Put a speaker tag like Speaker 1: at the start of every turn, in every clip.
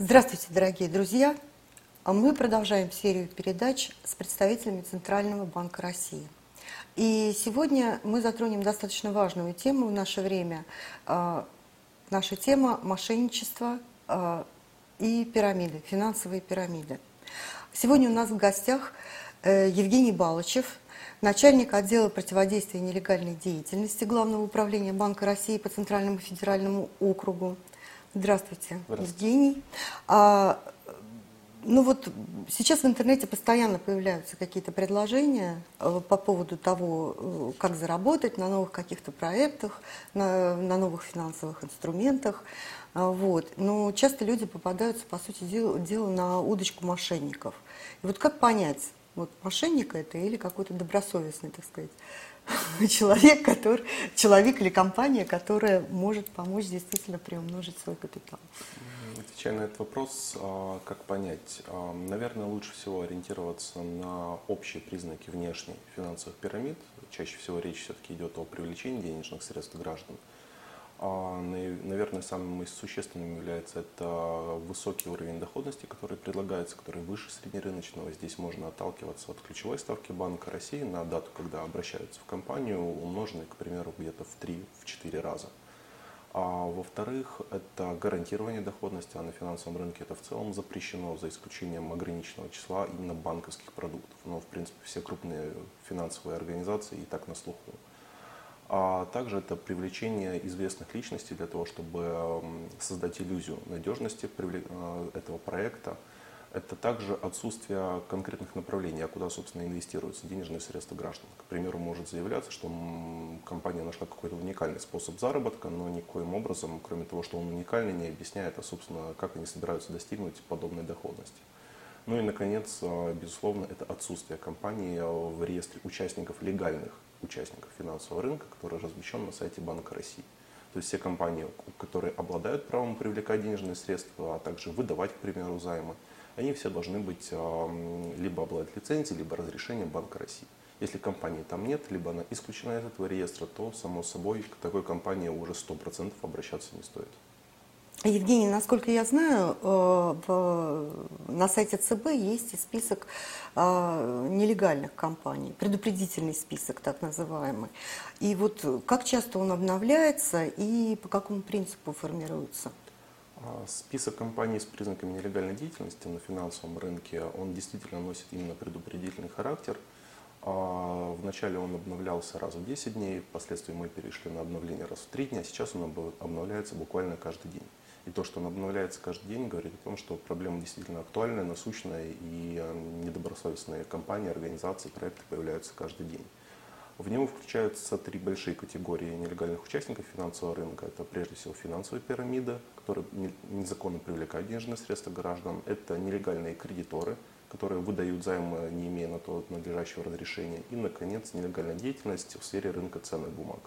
Speaker 1: Здравствуйте, дорогие друзья! А Мы продолжаем серию передач с представителями Центрального банка России. И сегодня мы затронем достаточно важную тему в наше время. А, Наша тема – мошенничество а, и пирамиды, финансовые пирамиды. Сегодня у нас в гостях э, Евгений Балычев, начальник отдела противодействия нелегальной деятельности Главного управления Банка России по Центральному федеральному округу. Здравствуйте,
Speaker 2: Здравствуйте.
Speaker 1: Евгений. А, ну вот сейчас в интернете постоянно появляются какие-то предложения э, по поводу того, э, как заработать на новых каких-то проектах, на, на новых финансовых инструментах. А, Вот. Но часто люди попадаются, по сути дела, дела, на удочку мошенников. И вот как понять, вот мошенник это или какой-то добросовестный, так сказать, человек, который, человек или компания, которая может помочь действительно приумножить свой капитал?
Speaker 2: Отвечая на этот вопрос, а, как понять? А, Наверное, лучше всего ориентироваться на общие признаки внешней финансовых пирамид. Чаще всего речь все-таки идет о привлечении денежных средств граждан. Наверное, самым существенным является это высокий уровень доходности, который предлагается, который выше среднерыночного. Здесь можно отталкиваться от ключевой ставки Банка России на дату, когда обращаются в компанию, умноженной, к примеру, где-то в 3-4 раза. А во-вторых, это гарантирование доходности, а на финансовом рынке это в целом запрещено, за исключением ограниченного числа именно банковских продуктов. Но, в принципе, все крупные финансовые организации и так на слуху. А также это привлечение известных личностей для того, чтобы создать иллюзию надежности э, этого проекта. Это также отсутствие конкретных направлений, а куда, собственно, инвестируются денежные средства граждан. К примеру, может заявляться, что компания нашла какой-то уникальный способ заработка, но никоим образом, кроме того, что он уникальный, не объясняет, а, собственно, как они собираются достигнуть подобной доходности. Ну и, наконец, э, безусловно, это отсутствие компании в реестре участников, легальных участников финансового рынка, который размещен на сайте Банка России. То есть все компании, которые обладают правом привлекать денежные средства, а также выдавать, к примеру, займы, они все должны быть либо обладать лицензией, либо разрешением Банка России. Если компании там нет, либо она исключена из этого реестра, то, само собой, к такой компании уже 100% обращаться не стоит.
Speaker 1: Евгений, насколько я знаю, э, на сайте ЦБ есть и список э, нелегальных компаний, предупредительный список так называемый. И вот как часто он обновляется и по какому принципу формируется?
Speaker 2: А, Список компаний с признаками нелегальной деятельности на финансовом рынке, он действительно носит именно предупредительный характер. А, Вначале он обновлялся раз в 10 дней, впоследствии мы перешли на обновление раз в 3 дня, сейчас он обновляется буквально каждый день. И то, что он обновляется каждый день, говорит о том, что проблема действительно актуальная, насущная, и э, недобросовестные компании, организации, проекты появляются каждый день. В него включаются три большие категории нелегальных участников финансового рынка. Это прежде всего финансовая пирамида, которые не- незаконно привлекают денежные средства граждан. Это нелегальные кредиторы, которые выдают займы, не имея на то надлежащего разрешения. И, наконец, нелегальная деятельность в сфере рынка ценных бумаг.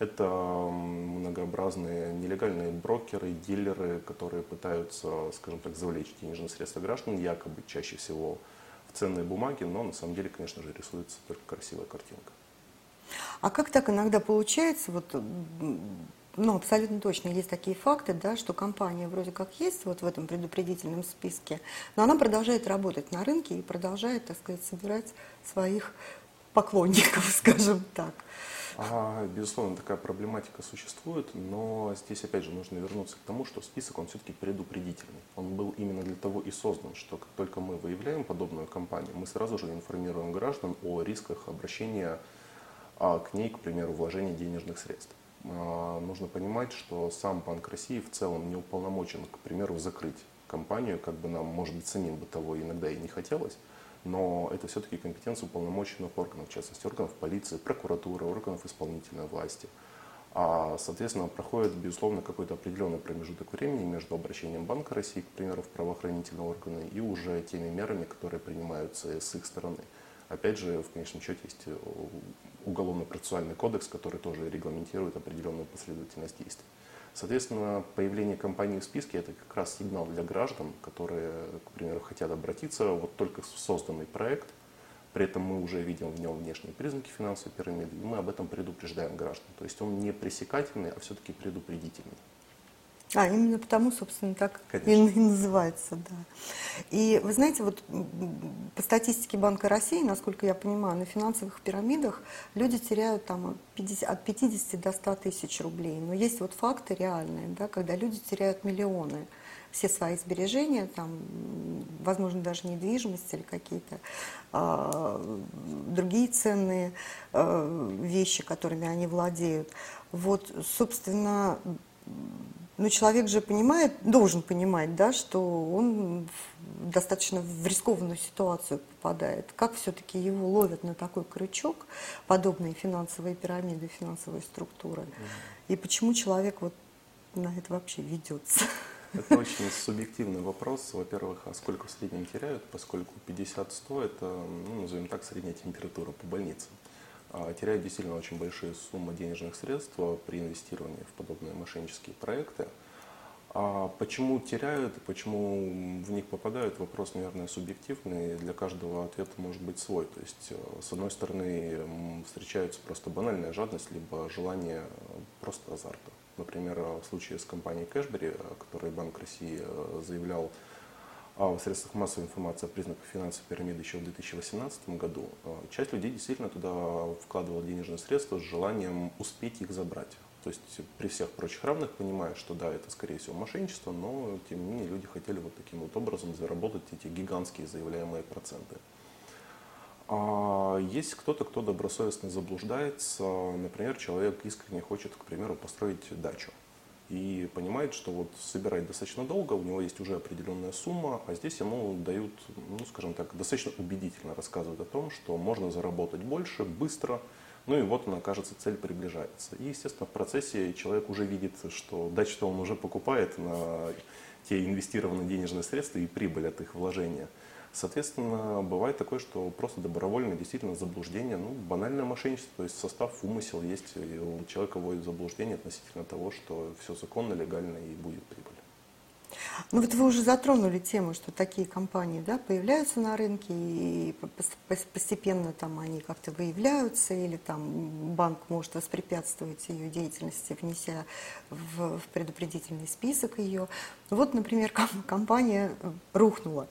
Speaker 2: Это многообразные нелегальные брокеры, дилеры, которые пытаются, скажем так, завлечь денежные средства граждан, якобы чаще всего в ценные бумаги, но на самом деле, конечно же, рисуется только красивая картинка.
Speaker 1: А как так иногда получается, вот, ну, абсолютно точно есть такие факты, да, что компания вроде как есть вот в этом предупредительном списке, но она продолжает работать на рынке и продолжает, так сказать, собирать своих поклонников, скажем так.
Speaker 2: А, безусловно, такая проблематика существует, но здесь опять же нужно вернуться к тому, что список он все-таки предупредительный. Он был именно для того и создан, что как только мы выявляем подобную компанию, мы сразу же информируем граждан о рисках обращения а, к ней, к примеру, вложения денежных средств. А, Нужно понимать, что сам Банк России в целом не уполномочен, к примеру, закрыть компанию, как бы нам, может быть, самим бы того иногда и не хотелось, но это все-таки компетенция уполномоченных органов, в частности, органов полиции, прокуратуры, органов исполнительной власти. А, соответственно, проходит, безусловно, какой-то определенный промежуток времени между обращением Банка России, к примеру, в правоохранительные органы и уже теми мерами, которые принимаются с их стороны. Опять же, в конечном счете есть э, уголовно-процессуальный кодекс, который тоже регламентирует определенную последовательность действий. Соответственно, появление компании в списке – это как раз сигнал для граждан, которые, к примеру, хотят обратиться вот только в созданный проект, при этом мы уже видим в нем внешние признаки финансовой пирамиды, и мы об этом предупреждаем граждан. То есть он не пресекательный, а все-таки предупредительный.
Speaker 1: А, именно потому, собственно, так и,
Speaker 2: Конечно.
Speaker 1: и называется, да. И вы знаете, вот по статистике Банка России, насколько я понимаю, на финансовых пирамидах люди теряют там от 50, от 50 до 100 тысяч рублей. Но есть вот факты реальные, да, когда люди теряют миллионы все свои сбережения, там, возможно, даже недвижимость или какие-то а, другие ценные а, вещи, которыми они владеют. Вот, собственно, ну, человек же понимает, должен понимать, да, что он достаточно в рискованную ситуацию попадает. Как все-таки его ловят на такой крючок подобные финансовые пирамиды, финансовые структуры? И почему человек вот на это вообще ведется?
Speaker 2: Это очень субъективный вопрос. Во-первых, а сколько в среднем теряют, поскольку 50-100 это, ну, назовем так, средняя температура по больнице. А теряют действительно очень большие суммы денежных средств при инвестировании в подобные мошеннические проекты. А почему теряют почему в них попадают, вопрос, наверное, субъективный. Для каждого ответа может быть свой. То есть, э, с одной стороны, встречаются просто банальная жадность, либо желание э, просто азарта. Например, э, в случае с компанией Кэшбери, о которой Банк России э, заявлял а в средствах массовой информации о признаках финансовой пирамиды еще в 2018 году, э, часть людей действительно туда вкладывала денежные средства с желанием успеть их забрать. То есть при всех прочих равных понимая, что да, это скорее всего мошенничество, но тем не менее люди хотели вот таким вот образом заработать эти гигантские заявляемые проценты. А есть кто-то, кто добросовестно заблуждается. Например, человек искренне хочет, к примеру, построить дачу. И понимает, что вот собирать достаточно долго, у него есть уже определенная сумма, а здесь ему дают, ну, скажем так, достаточно убедительно рассказывают о том, что можно заработать больше, быстро, ну и вот она, кажется, цель приближается. И, естественно, в процессе человек уже видит, что дачу-то он уже покупает на те инвестированные денежные средства и прибыль от их вложения. Соответственно, бывает такое, что просто добровольно действительно заблуждение, ну, банальное мошенничество, то есть состав, умысел есть, и у человека вводит заблуждение относительно того, что все законно, легально и будет прибыль.
Speaker 1: Ну вот вы уже затронули тему, что такие компании да, появляются на рынке, и пос- пос- постепенно там они как-то выявляются, или там банк может воспрепятствовать ее деятельности, внеся в, в предупредительный список ее. Вот, например, ком- компания рухнула.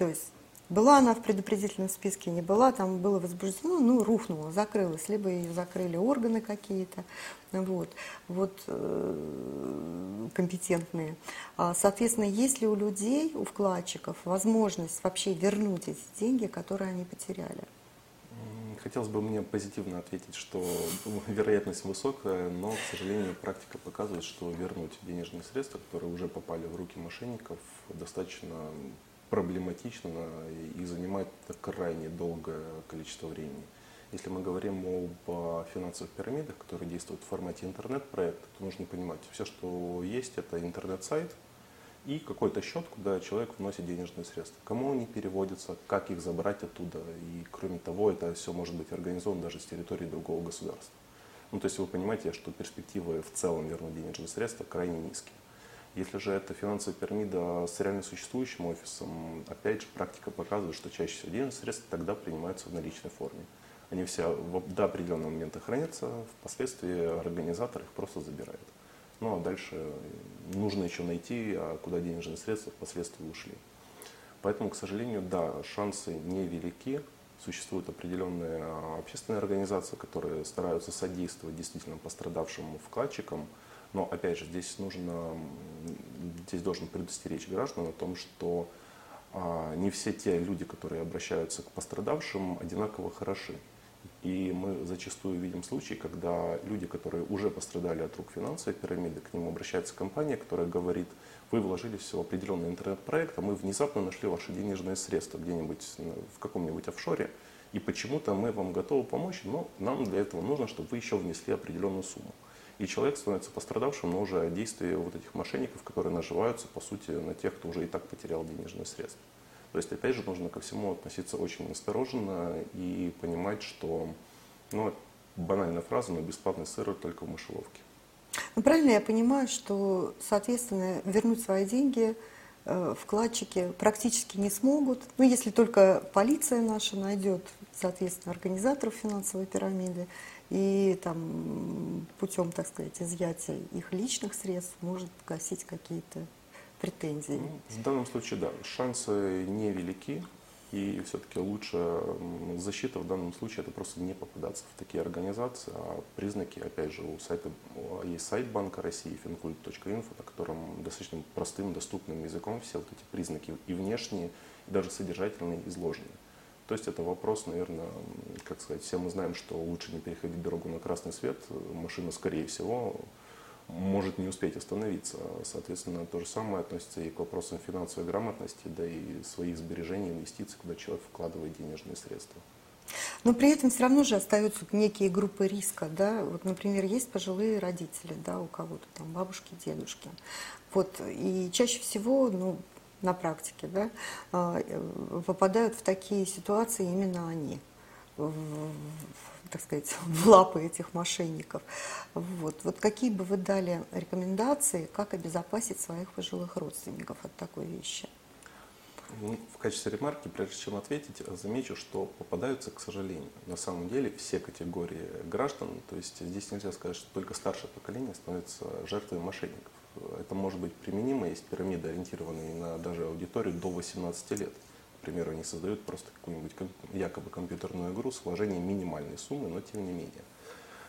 Speaker 1: То есть была она в предупредительном списке, не была, там было возбуждено, ну, рухнула, закрылась, либо ее закрыли органы какие-то, вот, вот э, компетентные. А, Соответственно, есть ли у людей, у вкладчиков возможность вообще вернуть эти деньги, которые они потеряли?
Speaker 2: Хотелось бы мне позитивно ответить, что ну, вероятность высокая, но, к сожалению, практика показывает, что вернуть денежные средства, которые уже попали в руки мошенников, достаточно проблематично и занимает крайне долгое количество времени. Если мы говорим об а, финансовых пирамидах, которые действуют в формате интернет-проекта, то нужно понимать, все, что есть, это интернет-сайт и какой-то счет, куда человек вносит денежные средства. Кому они переводятся, как их забрать оттуда. И кроме того, это все может быть организовано даже с территории другого государства. Ну, то есть вы понимаете, что перспективы в целом вернуть денежные средства крайне низкие. Если же это финансовая пирамида с реально существующим офисом, опять же, практика показывает, что чаще всего денежные средства тогда принимаются в наличной форме. Они все до определенного момента хранятся, впоследствии организатор их просто забирает. Ну а дальше нужно еще найти, а куда денежные средства впоследствии ушли. Поэтому, к сожалению, да, шансы невелики. Существуют определенные а, общественные организации, которые стараются содействовать действительно пострадавшим вкладчикам. Но, опять же, здесь нужно, здесь должен предостеречь граждан о том, что а, не все те люди, которые обращаются к пострадавшим, одинаково хороши. И мы зачастую видим случаи, когда люди, которые уже пострадали от рук финансовой пирамиды, к ним обращается компания, которая говорит, вы вложились в определенный интернет-проект, а мы внезапно нашли ваши денежные средства где-нибудь в каком-нибудь офшоре, и почему-то мы вам готовы помочь, но нам для этого нужно, чтобы вы еще внесли определенную сумму. И человек становится пострадавшим, но уже от действия вот этих мошенников, которые наживаются, по сути, на тех, кто уже и так потерял денежные средства. То есть, опять же, нужно ко всему относиться очень осторожно и понимать, что, ну, банальная фраза, но бесплатный сыр только в мышеловке.
Speaker 1: Ну, правильно я понимаю, что, соответственно, вернуть свои деньги вкладчики практически не смогут, ну, если только полиция наша найдет, соответственно, организаторов финансовой пирамиды и там путем, так сказать, изъятия их личных средств может гасить какие-то претензии. Ну,
Speaker 2: в данном случае, да, шансы невелики, и все-таки лучше защита в данном случае это просто не попадаться в такие организации. А признаки, опять же, у сайта есть сайт Банка России, fincult.info, на котором достаточно простым, доступным языком все вот эти признаки и внешние, и даже содержательные изложены. То есть это вопрос, наверное, как сказать, все мы знаем, что лучше не переходить дорогу на красный свет. Машина, скорее всего, может не успеть остановиться. Соответственно, то же самое относится и к вопросам финансовой грамотности, да и своих сбережений, инвестиций, куда человек вкладывает денежные средства.
Speaker 1: Но при этом все равно же остаются некие группы риска, да, вот, например, есть пожилые родители, да, у кого-то там бабушки, дедушки, вот, и чаще всего, ну, на практике, да, а, э, попадают в такие ситуации именно они, так сказать, в лапы этих мошенников. Вот. вот какие бы вы дали рекомендации, как обезопасить своих пожилых родственников от такой вещи?
Speaker 2: Ну, в качестве ремарки, прежде чем ответить, замечу, что попадаются, к сожалению, на самом деле все категории граждан. То есть здесь нельзя сказать, что только старшее поколение становится жертвой мошенников. Это может быть применимо, есть пирамиды, ориентированные на даже аудиторию до 18 лет. Примеру, они создают просто какую-нибудь якобы компьютерную игру с вложением минимальной суммы, но тем не менее.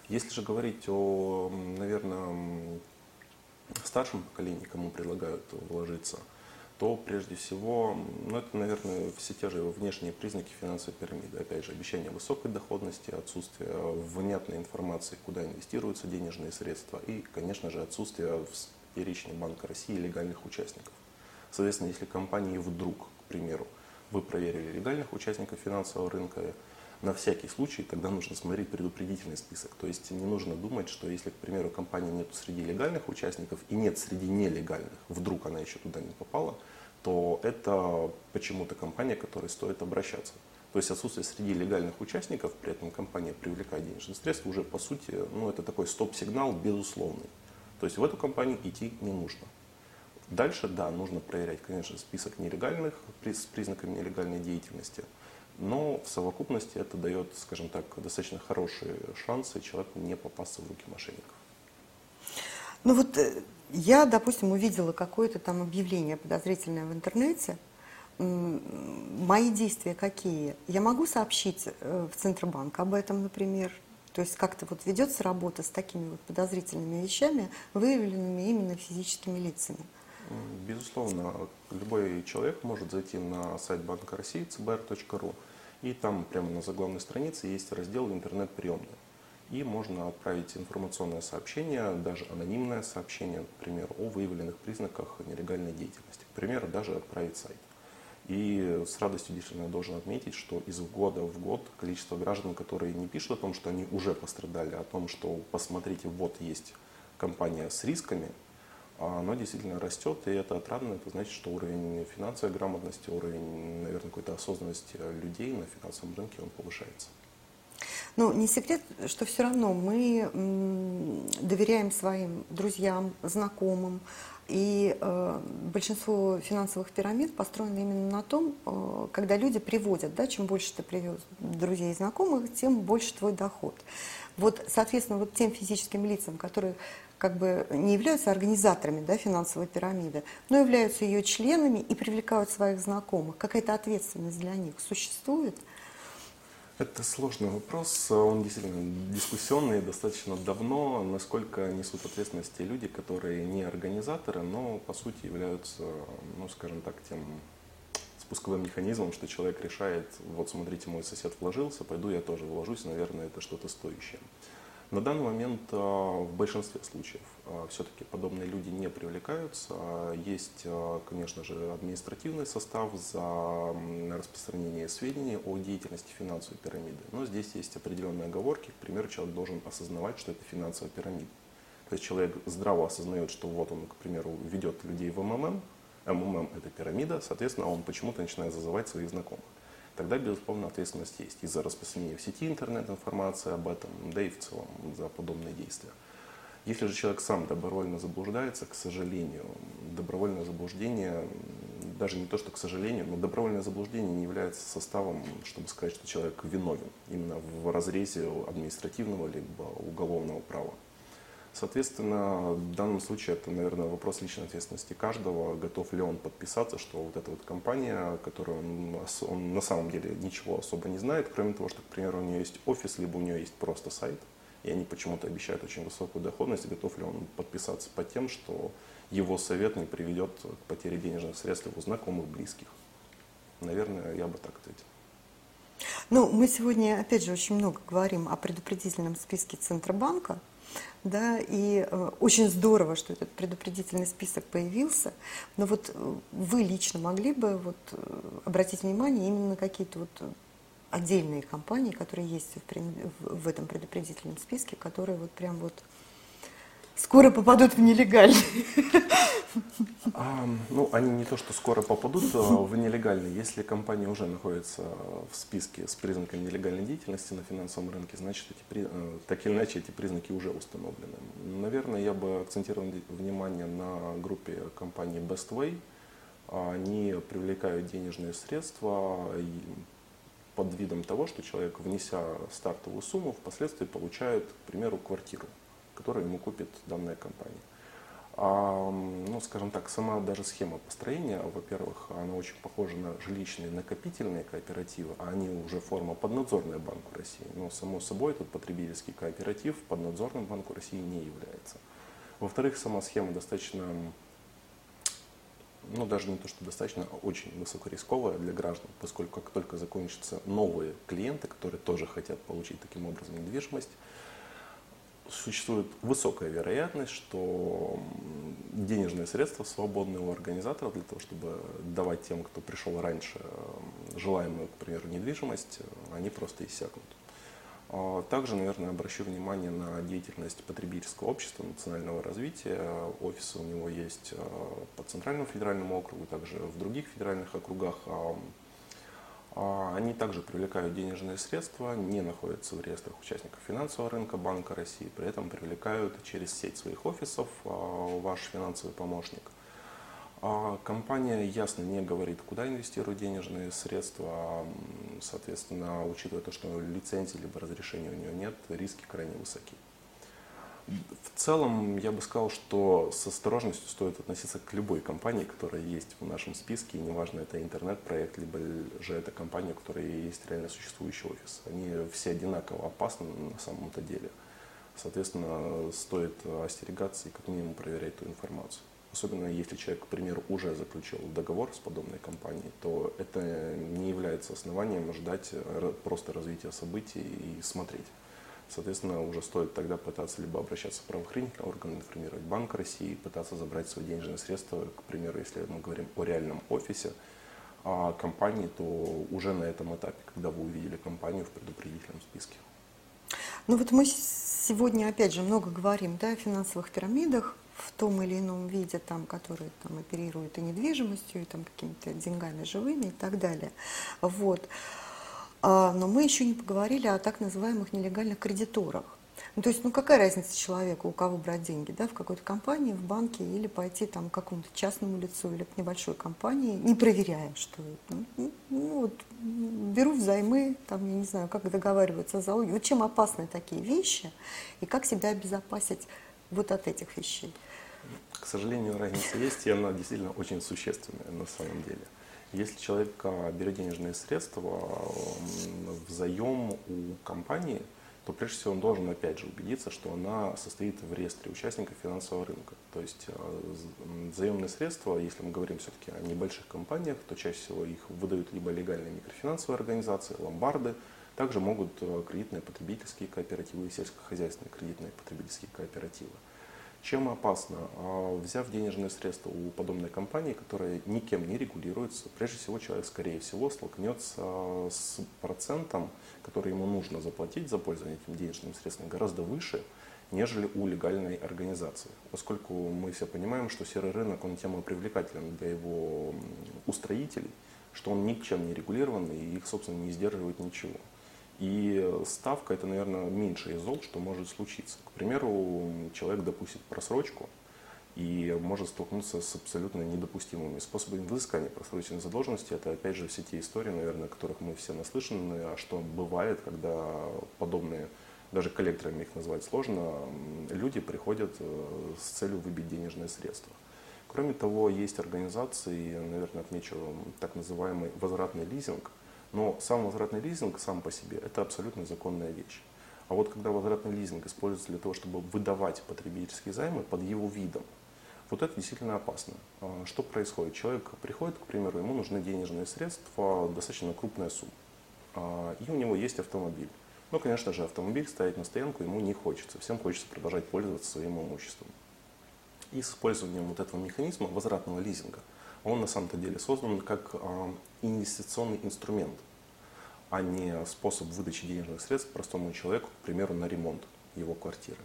Speaker 2: Если же говорить о, наверное, старшем поколении, кому предлагают вложиться, то прежде всего, ну это, наверное, все те же внешние признаки финансовой пирамиды. Опять же, обещание высокой доходности, отсутствие внятной информации, куда инвестируются денежные средства и, конечно же, отсутствие в перечне Банка России легальных участников. Соответственно, если компании вдруг, к примеру, вы проверили легальных участников финансового рынка, на всякий случай тогда нужно смотреть предупредительный список. То есть не нужно думать, что если, к примеру, компании нет среди легальных участников и нет среди нелегальных, вдруг она еще туда не попала, то это почему-то компания, к которой стоит обращаться. То есть отсутствие среди легальных участников, при этом компания привлекает денежные средства, уже по сути, ну это такой стоп-сигнал безусловный. То есть в эту компанию идти не нужно. Дальше, да, нужно проверять, конечно, список нелегальных, с признаками нелегальной деятельности, но в совокупности это дает, скажем так, достаточно хорошие шансы человеку не попасться в руки мошенников.
Speaker 1: Ну вот э, я, допустим, увидела какое-то там объявление подозрительное в интернете. Мои действия какие? Я могу сообщить э, в Центробанк об этом, например? То есть как-то вот ведется работа с такими вот подозрительными вещами, выявленными именно физическими лицами?
Speaker 2: Безусловно, любой человек может зайти на сайт Банка России cbr.ru и там прямо на заглавной странице есть раздел «Интернет-приемная». И можно отправить информационное сообщение, даже анонимное сообщение, например, о выявленных признаках нелегальной деятельности. К примеру, даже отправить сайт. И с радостью действительно должен отметить, что из года в год количество граждан, которые не пишут о том, что они уже пострадали, а о том, что посмотрите, вот есть компания с рисками, оно действительно растет, и это отрадно. Это значит, что уровень финансовой грамотности, уровень, наверное, какой-то осознанности людей на финансовом рынке, он повышается.
Speaker 1: Ну, не секрет, что все равно мы доверяем своим друзьям, знакомым, и э, большинство финансовых пирамид построено именно на том, э, когда люди приводят, да, чем больше ты привез друзей и знакомых, тем больше твой доход. Вот, соответственно, вот тем физическим лицам, которые как бы не являются организаторами да, финансовой пирамиды, но являются ее членами и привлекают своих знакомых. Какая-то ответственность для них существует?
Speaker 2: Это сложный вопрос, он действительно дискуссионный достаточно давно, насколько несут ответственность те люди, которые не организаторы, но по сути являются, ну скажем так, тем спусковым механизмом, что человек решает, вот смотрите, мой сосед вложился, пойду я тоже вложусь, наверное, это что-то стоящее. На данный момент а, в большинстве случаев а, все-таки подобные люди не привлекаются. Есть, а, конечно же, административный состав за распространение сведений о деятельности финансовой пирамиды. Но здесь есть определенные оговорки. К примеру, человек должен осознавать, что это финансовая пирамида. То есть человек здраво осознает, что вот он, к примеру, ведет людей в МММ, МММ – это пирамида, соответственно, он почему-то начинает зазывать своих знакомых тогда, безусловно, ответственность есть и за распространение в сети интернет-информации об этом, да и в целом за подобные действия. Если же человек сам добровольно заблуждается, к сожалению, добровольное заблуждение даже не то, что к сожалению, но добровольное заблуждение не является составом, чтобы сказать, что человек виновен именно в разрезе административного либо уголовного права. Соответственно, в данном случае это, наверное, вопрос личной ответственности каждого, готов ли он подписаться, что вот эта вот компания, которая он, он на самом деле ничего особо не знает, кроме того, что, к примеру, у нее есть офис, либо у нее есть просто сайт, и они почему-то обещают очень высокую доходность, готов ли он подписаться по тем, что его совет не приведет к потере денежных средств его знакомых, близких. Наверное, я бы так ответил.
Speaker 1: Ну, мы сегодня, опять же, очень много говорим о предупредительном списке Центробанка, да, и э, очень здорово, что этот предупредительный список появился, но вот э, вы лично могли бы вот э, обратить внимание именно на какие-то вот отдельные компании, которые есть в, этом предупредительном списке, которые вот прям вот скоро попадут в нелегальный.
Speaker 2: А, ну, они не то, что скоро попадут а, в нелегальный. Если компания уже находится в списке с признаками нелегальной деятельности на финансовом рынке, значит, эти, э, так или иначе эти признаки уже установлены. Наверное, я бы акцентировал внимание на группе компании Best Way. Они привлекают денежные средства под видом того, что человек, внеся стартовую сумму, впоследствии получает, к примеру, квартиру которую ему купит данная компания. А, ну, скажем так, сама даже схема построения, во-первых, она очень похожа на жилищные накопительные кооперативы, а они уже форма поднадзорная Банку России. Но, само собой, этот потребительский кооператив поднадзорным Банку России не является. Во-вторых, сама схема достаточно, ну, даже не то, что достаточно, а очень высокорисковая для граждан, поскольку как только закончатся новые клиенты, которые тоже хотят получить таким образом недвижимость, существует высокая вероятность, что денежные средства свободные у организаторов для того, чтобы давать тем, кто пришел раньше, желаемую, к примеру, недвижимость, они просто иссякнут. А также, наверное, обращу внимание на деятельность потребительского общества национального развития. Офисы у него есть а, по Центральному федеральному округу, также в других федеральных округах. А они также привлекают денежные средства, не находятся в реестрах участников финансового рынка Банка России, при этом привлекают через сеть своих офисов а, ваш финансовый помощник. А компания ясно не говорит, куда инвестирует денежные средства, соответственно, учитывая то, что лицензии либо разрешения у нее нет, риски крайне высоки. В целом, я бы сказал, что с осторожностью стоит относиться к любой компании, которая есть в нашем списке, и неважно, это интернет-проект, либо же это компания, у которой есть реально существующий офис. Они все одинаково опасны на самом-то деле. Соответственно, стоит остерегаться и как минимум проверять ту информацию. Особенно если человек, к примеру, уже заключил договор с подобной компанией, то это не является основанием ждать просто развития событий и смотреть. Соответственно, уже стоит тогда пытаться либо обращаться в правоохранительные органы, информировать Банк России, пытаться забрать свои денежные средства. К примеру, если мы говорим о реальном офисе а компании, то уже на этом этапе, когда вы увидели компанию в предупредительном списке.
Speaker 1: Ну вот мы сегодня опять же много говорим да, о финансовых пирамидах в том или ином виде, там, которые там, оперируют и недвижимостью, и там, какими-то деньгами живыми и так далее. Вот. А, но мы еще не поговорили о так называемых нелегальных кредиторах. Ну, то есть, ну какая разница человеку, у кого брать деньги, да, в какой-то компании, в банке или пойти там к какому-то частному лицу или к небольшой компании, не проверяя, что ну, ну, ну вот, беру взаймы, там, я не знаю, как договариваются о залоге. Вот чем опасны такие вещи и как себя обезопасить вот от этих вещей?
Speaker 2: К сожалению, разница есть, и она действительно очень существенная на самом деле. Если человек а, берет денежные средства в заем у компании, то прежде всего он должен опять же убедиться, что она состоит в реестре участников финансового рынка. То есть а, заемные средства, если мы говорим все-таки о небольших компаниях, то чаще всего их выдают либо легальные микрофинансовые организации, ломбарды, также могут а, кредитные потребительские кооперативы и сельскохозяйственные кредитные потребительские кооперативы. Чем опасно? А, взяв денежные средства у подобной компании, которая никем не регулируется, прежде всего человек, скорее всего, столкнется с процентом, который ему нужно заплатить за пользование этим денежным средством, гораздо выше, нежели у легальной организации. Поскольку мы все понимаем, что серый рынок, он тема привлекательна для его устроителей, что он ничем не регулирован и их, собственно, не сдерживает ничего. И ставка это, наверное, меньше из зол, что может случиться. К примеру, человек допустит просрочку, и может столкнуться с абсолютно недопустимыми способами взыскания просроченной задолженности. Это, опять же, все те истории, наверное, о которых мы все наслышаны, а что бывает, когда подобные, даже коллекторами их назвать сложно, люди приходят э, с целью выбить денежные средства. Кроме того, есть организации, наверное, отмечу так называемый возвратный лизинг, но сам возвратный лизинг сам по себе – это абсолютно законная вещь. А вот когда возвратный лизинг используется для того, чтобы выдавать потребительские займы под его видом, вот это действительно опасно. А, что происходит? Человек приходит, к примеру, ему нужны денежные средства, достаточно крупная сумма. А, и у него есть автомобиль. Ну, конечно же, автомобиль ставить на стоянку ему не хочется. Всем хочется продолжать пользоваться своим имуществом. И с использованием вот этого механизма возвратного лизинга, он на самом-то деле создан как а, инвестиционный инструмент, а не способ выдачи денежных средств простому человеку, к примеру, на ремонт его квартиры.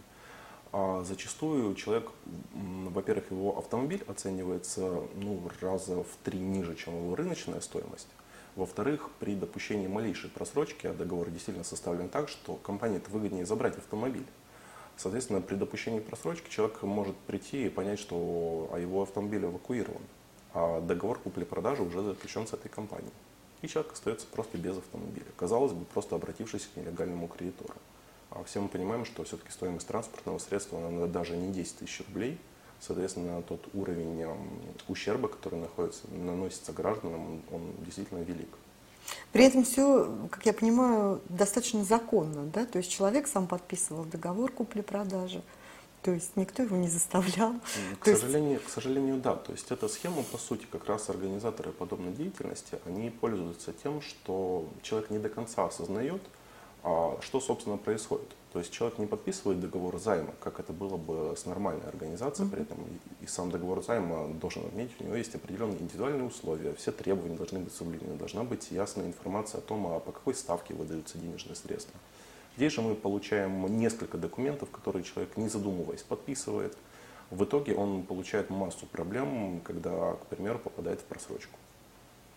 Speaker 2: А зачастую человек, во-первых, его автомобиль оценивается ну, раза в три ниже, чем его рыночная стоимость. Во-вторых, при допущении малейшей просрочки, а договор действительно составлен так, что компании это выгоднее забрать автомобиль. Соответственно, при допущении просрочки человек может прийти и понять, что а его автомобиль эвакуирован, а договор купли-продажи уже заключен с этой компанией. И человек остается просто без автомобиля. Казалось бы, просто обратившись к нелегальному кредитору. А все мы понимаем, что все-таки стоимость транспортного средства она даже не 10 тысяч рублей. Соответственно, тот уровень ущерба, который находится, наносится гражданам, он действительно велик.
Speaker 1: При этом все, как я понимаю, достаточно законно, да? То есть человек сам подписывал договор купли-продажи, то есть никто его не заставлял.
Speaker 2: К, сожалению, есть... к сожалению, да. То есть эта схема, по сути, как раз организаторы подобной деятельности, они пользуются тем, что человек не до конца осознает, а что, собственно, происходит? То есть человек не подписывает договор займа, как это было бы с нормальной организацией, mm-hmm. при этом и, сам договор займа должен отметить, у него есть определенные индивидуальные условия, все требования должны быть соблюдены, должна быть ясная информация о том, а по какой ставке выдаются денежные средства. Здесь же мы получаем несколько документов, которые человек, не задумываясь, подписывает. В итоге он получает массу проблем, когда, к примеру, попадает в просрочку.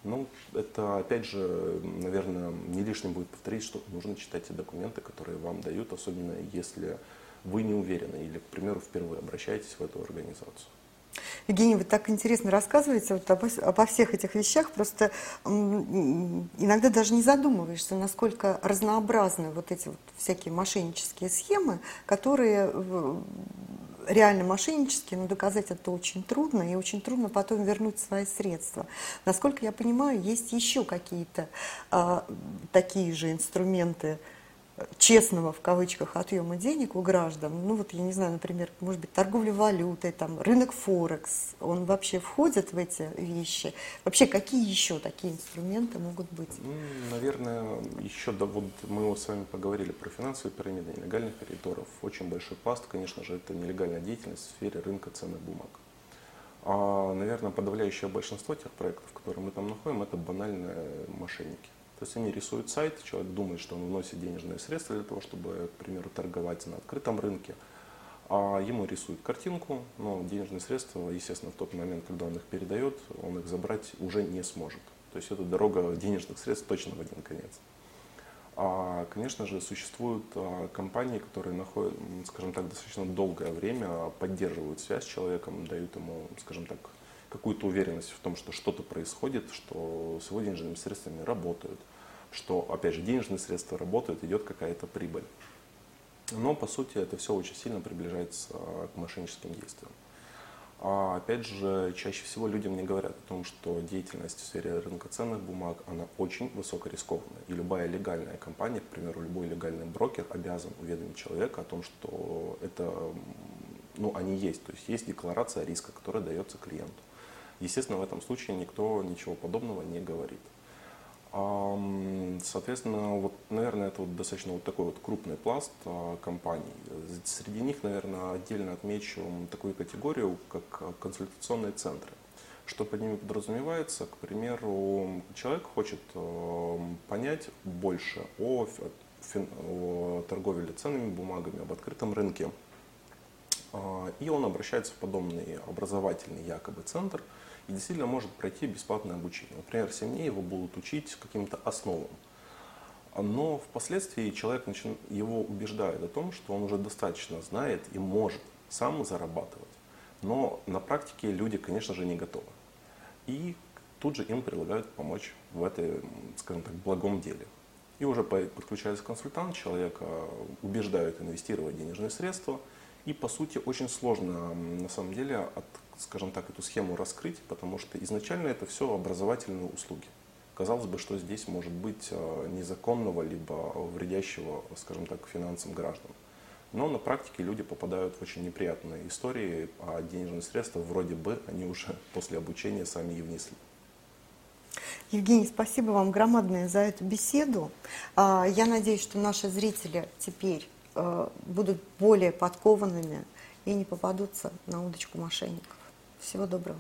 Speaker 2: Ну, это, опять же, наверное, не лишним будет повторить, что нужно читать те документы, которые вам дают, особенно если вы не уверены или, к примеру, впервые обращаетесь в эту организацию.
Speaker 1: Евгений, вы так интересно рассказываете вот обо, обо всех этих вещах, просто иногда даже не задумываешься, насколько разнообразны вот эти вот всякие мошеннические схемы, которые реально мошеннические, но доказать это очень трудно, и очень трудно потом вернуть свои средства. Насколько я понимаю, есть еще какие-то а, такие же инструменты, честного в кавычках отъема денег у граждан, ну вот я не знаю, например, может быть, торговля валютой, там, рынок Форекс, он вообще входит в эти вещи? Вообще, какие еще такие инструменты могут быть?
Speaker 2: Ну, наверное, еще, да, вот мы с вами поговорили про финансовые пирамиды, нелегальных кредиторов. Очень большой пласт, конечно же, это нелегальная деятельность в сфере рынка ценных бумаг. А, наверное, подавляющее большинство тех проектов, которые мы там находим, это банальные мошенники. То есть они рисуют сайт, человек думает, что он вносит денежные средства для того, чтобы, к примеру, торговать на открытом рынке. А ему рисуют картинку, но денежные средства, естественно, в тот момент, когда он их передает, он их забрать уже не сможет. То есть это дорога денежных средств точно в один конец. А, конечно же, существуют а, компании, которые находят, скажем так, достаточно долгое время поддерживают связь с человеком, дают ему, скажем так, какую-то уверенность в том, что что-то происходит, что с его денежными средствами работают, что, опять же, денежные средства работают, идет какая-то прибыль. Но, по сути, это все очень сильно приближается к мошенническим действиям. А опять же, чаще всего люди мне говорят о том, что деятельность в сфере рынка ценных бумаг, она очень высокорискованная. И любая легальная компания, к примеру, любой легальный брокер обязан уведомить человека о том, что это, ну, они есть. То есть есть декларация риска, которая дается клиенту. Естественно, в этом случае никто ничего подобного не говорит. Соответственно, вот, наверное, это вот достаточно вот такой вот крупный пласт а, компаний. Среди них, наверное, отдельно отмечу такую категорию, как консультационные центры. Что под ними подразумевается? К примеру, человек хочет понять больше о, о торговле ценными бумагами, об открытом рынке. А, и он обращается в подобный образовательный якобы центр – и действительно может пройти бесплатное обучение. Например, 7 дней его будут учить каким-то основам. Но впоследствии человек начи... его убеждает о том, что он уже достаточно знает и может сам зарабатывать. Но на практике люди, конечно же, не готовы. И тут же им предлагают помочь в этой, скажем так, благом деле. И уже подключается консультант, человека убеждают инвестировать денежные средства. И, по сути, очень сложно, на самом деле, от, скажем так, эту схему раскрыть, потому что изначально это все образовательные услуги. Казалось бы, что здесь может быть э, незаконного, либо вредящего, скажем так, финансам граждан. Но на практике люди попадают в очень неприятные истории, а денежные средства вроде бы они уже после обучения сами и внесли.
Speaker 1: Евгений, спасибо вам громадное за эту беседу. А, я надеюсь, что наши зрители теперь будут более подкованными и не попадутся на удочку мошенников. Всего доброго.